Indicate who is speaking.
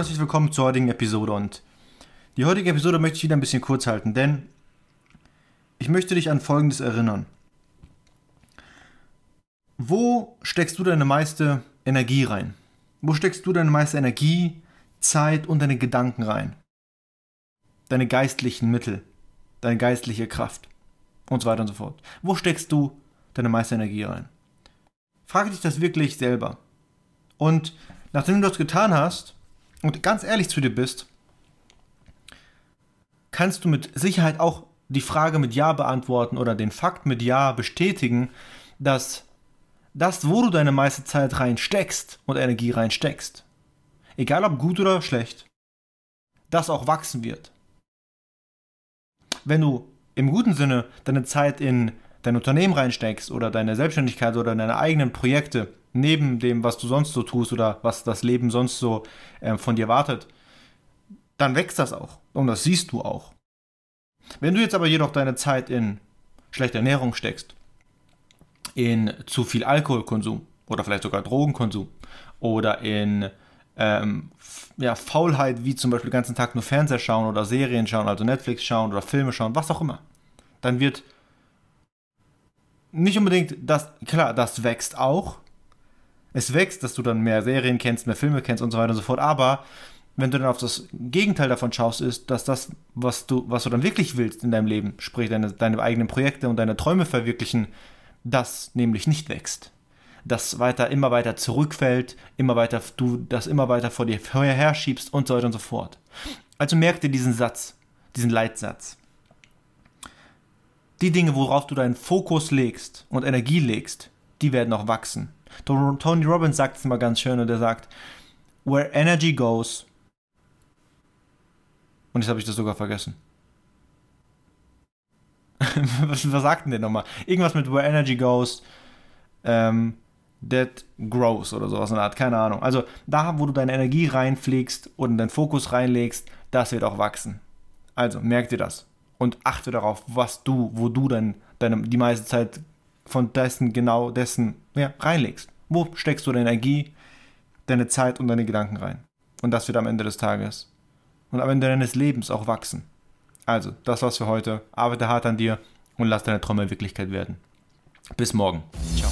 Speaker 1: Herzlich willkommen zur heutigen Episode und die heutige Episode möchte ich wieder ein bisschen kurz halten, denn ich möchte dich an Folgendes erinnern. Wo steckst du deine meiste Energie rein? Wo steckst du deine meiste Energie, Zeit und deine Gedanken rein? Deine geistlichen Mittel, deine geistliche Kraft und so weiter und so fort. Wo steckst du deine meiste Energie rein? Frage dich das wirklich selber. Und nachdem du das getan hast, und ganz ehrlich zu dir bist, kannst du mit Sicherheit auch die Frage mit Ja beantworten oder den Fakt mit Ja bestätigen, dass das, wo du deine meiste Zeit reinsteckst und Energie reinsteckst, egal ob gut oder schlecht, das auch wachsen wird. Wenn du im guten Sinne deine Zeit in dein Unternehmen reinsteckst oder deine Selbstständigkeit oder deine eigenen Projekte, neben dem, was du sonst so tust oder was das Leben sonst so äh, von dir wartet, dann wächst das auch. Und das siehst du auch. Wenn du jetzt aber jedoch deine Zeit in schlechte Ernährung steckst, in zu viel Alkoholkonsum oder vielleicht sogar Drogenkonsum oder in ähm, ja, Faulheit, wie zum Beispiel den ganzen Tag nur Fernseher schauen oder Serien schauen, also Netflix schauen oder Filme schauen, was auch immer, dann wird nicht unbedingt das, klar, das wächst auch, es wächst, dass du dann mehr Serien kennst, mehr Filme kennst und so weiter und so fort. Aber wenn du dann auf das Gegenteil davon schaust, ist, dass das, was du, was du dann wirklich willst in deinem Leben, sprich deine, deine eigenen Projekte und deine Träume verwirklichen, das nämlich nicht wächst. Das weiter, immer weiter zurückfällt, immer weiter, du das immer weiter vor dir her schiebst und so weiter und so fort. Also merk dir diesen Satz, diesen Leitsatz. Die Dinge, worauf du deinen Fokus legst und Energie legst, die werden auch wachsen. Tony Robbins sagt es immer ganz schön und er sagt, where energy goes. Und jetzt habe ich das sogar vergessen. was, was sagt denn der nochmal? Irgendwas mit where energy goes, ähm, that grows oder sowas in der Art, keine Ahnung. Also da, wo du deine Energie reinpflegst und deinen Fokus reinlegst, das wird auch wachsen. Also merk dir das und achte darauf, was du, wo du dann deine, die meiste Zeit von dessen, genau dessen ja, reinlegst. Wo steckst du deine Energie, deine Zeit und deine Gedanken rein? Und das wird am Ende des Tages und am Ende deines Lebens auch wachsen. Also, das war's für heute. Arbeite hart an dir und lass deine Träume Wirklichkeit werden. Bis morgen. Ciao.